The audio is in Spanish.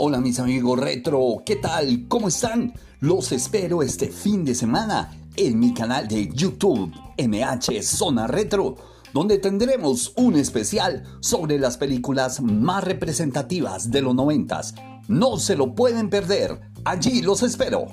Hola mis amigos retro, ¿qué tal? ¿Cómo están? Los espero este fin de semana en mi canal de YouTube MH Zona Retro, donde tendremos un especial sobre las películas más representativas de los noventas. No se lo pueden perder, allí los espero.